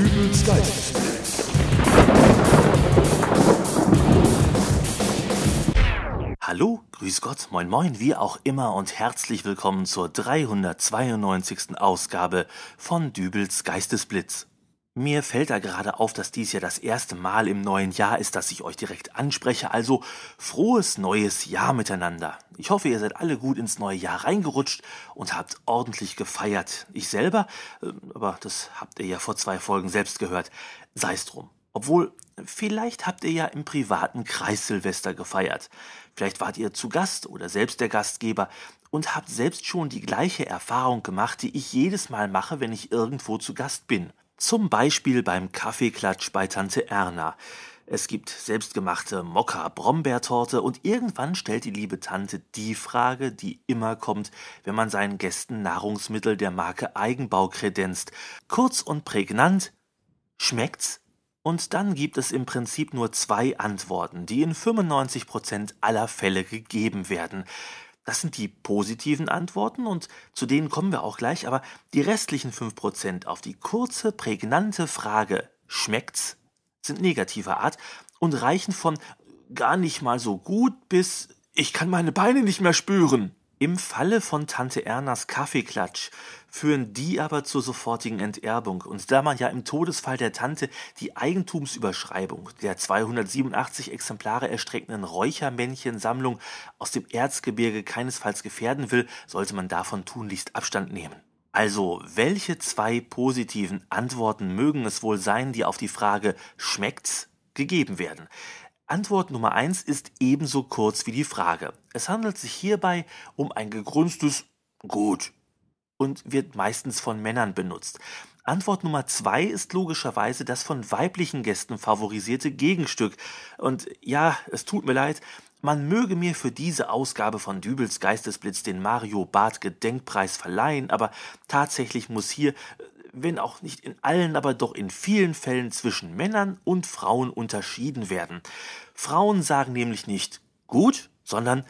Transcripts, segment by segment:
Dübels Geistesblitz. Hallo, grüß Gott, moin moin, wie auch immer und herzlich willkommen zur 392. Ausgabe von Dübels Geistesblitz. Mir fällt da gerade auf, dass dies ja das erste Mal im neuen Jahr ist, dass ich euch direkt anspreche, also frohes neues Jahr miteinander. Ich hoffe, ihr seid alle gut ins neue Jahr reingerutscht und habt ordentlich gefeiert. Ich selber, äh, aber das habt ihr ja vor zwei Folgen selbst gehört, sei's drum. Obwohl, vielleicht habt ihr ja im privaten Kreis Silvester gefeiert. Vielleicht wart ihr zu Gast oder selbst der Gastgeber und habt selbst schon die gleiche Erfahrung gemacht, die ich jedes Mal mache, wenn ich irgendwo zu Gast bin. Zum Beispiel beim Kaffeeklatsch bei Tante Erna. Es gibt selbstgemachte Mokka-Brombeertorte und irgendwann stellt die liebe Tante die Frage, die immer kommt, wenn man seinen Gästen Nahrungsmittel der Marke Eigenbau kredenzt. Kurz und prägnant, schmeckt's? Und dann gibt es im Prinzip nur zwei Antworten, die in 95% aller Fälle gegeben werden. Das sind die positiven Antworten und zu denen kommen wir auch gleich, aber die restlichen 5% auf die kurze, prägnante Frage schmeckt's sind negativer Art und reichen von gar nicht mal so gut bis ich kann meine Beine nicht mehr spüren. Im Falle von Tante Ernas Kaffeeklatsch führen die aber zur sofortigen Enterbung. Und da man ja im Todesfall der Tante die Eigentumsüberschreibung der 287 Exemplare erstreckenden Räuchermännchensammlung aus dem Erzgebirge keinesfalls gefährden will, sollte man davon tunlichst Abstand nehmen. Also, welche zwei positiven Antworten mögen es wohl sein, die auf die Frage schmeckt's gegeben werden? Antwort Nummer eins ist ebenso kurz wie die Frage. Es handelt sich hierbei um ein gegründstes Gut und wird meistens von Männern benutzt. Antwort Nummer zwei ist logischerweise das von weiblichen Gästen favorisierte Gegenstück. Und ja, es tut mir leid, man möge mir für diese Ausgabe von Dübels Geistesblitz den Mario Barth Gedenkpreis verleihen, aber tatsächlich muss hier wenn auch nicht in allen, aber doch in vielen Fällen zwischen Männern und Frauen unterschieden werden. Frauen sagen nämlich nicht gut, sondern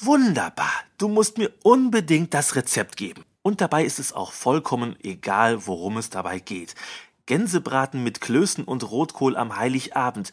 wunderbar, du musst mir unbedingt das Rezept geben. Und dabei ist es auch vollkommen egal, worum es dabei geht. Gänsebraten mit Klößen und Rotkohl am Heiligabend.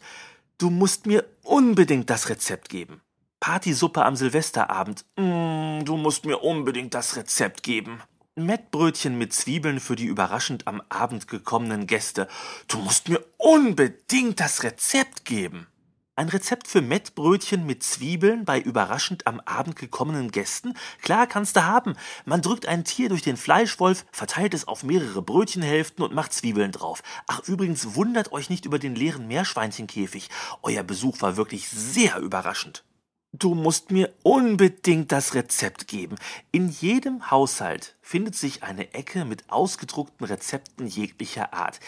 Du musst mir unbedingt das Rezept geben. Partysuppe am Silvesterabend. Mm, du musst mir unbedingt das Rezept geben. Mettbrötchen mit Zwiebeln für die überraschend am Abend gekommenen Gäste. Du musst mir unbedingt das Rezept geben. Ein Rezept für Mettbrötchen mit Zwiebeln bei überraschend am Abend gekommenen Gästen? Klar kannst du haben. Man drückt ein Tier durch den Fleischwolf, verteilt es auf mehrere Brötchenhälften und macht Zwiebeln drauf. Ach, übrigens wundert euch nicht über den leeren Meerschweinchenkäfig. Euer Besuch war wirklich sehr überraschend. Du musst mir unbedingt das Rezept geben. In jedem Haushalt findet sich eine Ecke mit ausgedruckten Rezepten jeglicher Art.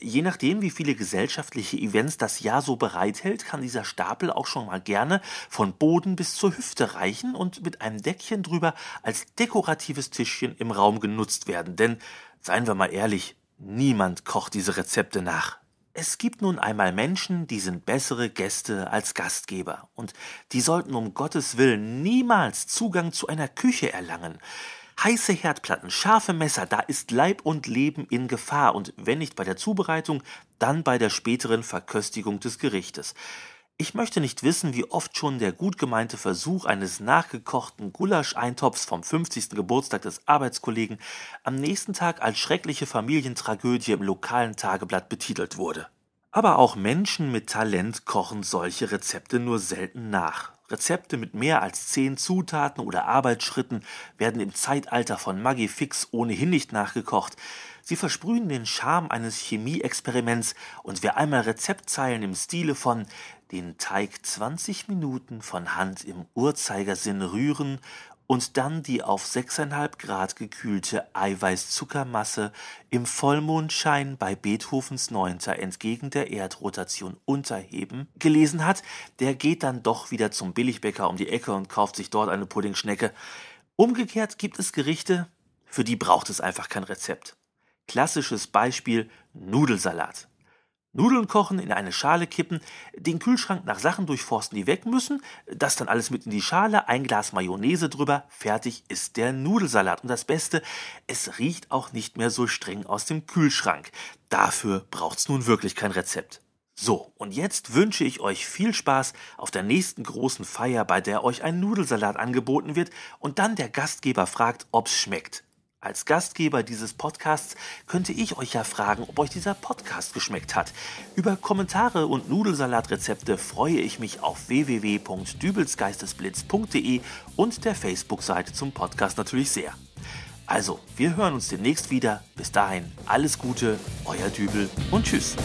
Je nachdem, wie viele gesellschaftliche Events das Jahr so bereithält, kann dieser Stapel auch schon mal gerne von Boden bis zur Hüfte reichen und mit einem Deckchen drüber als dekoratives Tischchen im Raum genutzt werden. Denn, seien wir mal ehrlich, niemand kocht diese Rezepte nach. Es gibt nun einmal Menschen, die sind bessere Gäste als Gastgeber, und die sollten um Gottes Willen niemals Zugang zu einer Küche erlangen. Heiße Herdplatten, scharfe Messer, da ist Leib und Leben in Gefahr, und wenn nicht bei der Zubereitung, dann bei der späteren Verköstigung des Gerichtes. Ich möchte nicht wissen, wie oft schon der gut gemeinte Versuch eines nachgekochten Gulascheintopfs vom 50. Geburtstag des Arbeitskollegen am nächsten Tag als schreckliche Familientragödie im lokalen Tageblatt betitelt wurde. Aber auch Menschen mit Talent kochen solche Rezepte nur selten nach. Rezepte mit mehr als zehn Zutaten oder Arbeitsschritten werden im Zeitalter von Maggi Fix ohnehin nicht nachgekocht. Sie versprühen den Charme eines Chemieexperiments und wer einmal Rezeptzeilen im Stile von den Teig 20 Minuten von Hand im Uhrzeigersinn rühren und dann die auf 6,5 Grad gekühlte Eiweißzuckermasse im Vollmondschein bei Beethovens Neunter entgegen der Erdrotation unterheben, gelesen hat, der geht dann doch wieder zum Billigbäcker um die Ecke und kauft sich dort eine Puddingschnecke. Umgekehrt gibt es Gerichte, für die braucht es einfach kein Rezept. Klassisches Beispiel Nudelsalat. Nudeln kochen, in eine Schale kippen, den Kühlschrank nach Sachen durchforsten, die weg müssen, das dann alles mit in die Schale, ein Glas Mayonnaise drüber, fertig ist der Nudelsalat. Und das Beste, es riecht auch nicht mehr so streng aus dem Kühlschrank. Dafür braucht's nun wirklich kein Rezept. So, und jetzt wünsche ich euch viel Spaß auf der nächsten großen Feier, bei der euch ein Nudelsalat angeboten wird und dann der Gastgeber fragt, ob's schmeckt. Als Gastgeber dieses Podcasts könnte ich euch ja fragen, ob euch dieser Podcast geschmeckt hat. Über Kommentare und Nudelsalatrezepte freue ich mich auf www.dübelsgeistesblitz.de und der Facebook-Seite zum Podcast natürlich sehr. Also, wir hören uns demnächst wieder. Bis dahin, alles Gute, euer Dübel und tschüss.